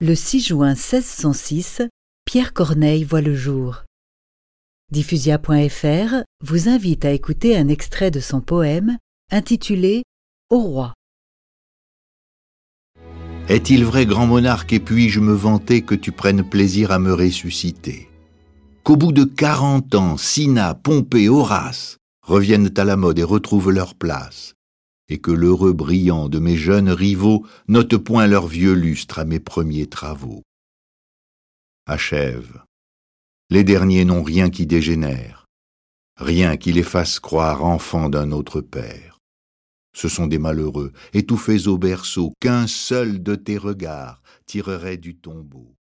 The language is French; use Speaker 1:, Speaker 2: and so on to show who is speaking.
Speaker 1: Le 6 juin 1606, Pierre Corneille voit le jour. Diffusia.fr vous invite à écouter un extrait de son poème intitulé Au roi.
Speaker 2: Est-il vrai, grand monarque, et puis-je me vanter que tu prennes plaisir à me ressusciter? Qu'au bout de quarante ans, Sina, Pompée, Horace reviennent à la mode et retrouvent leur place, et que l'heureux brillant de mes jeunes rivaux note point leur vieux lustre à mes premiers travaux. Achève. Les derniers n'ont rien qui dégénère, rien qui les fasse croire enfants d'un autre père. Ce sont des malheureux, étouffés au berceau, qu'un seul de tes regards tirerait du tombeau.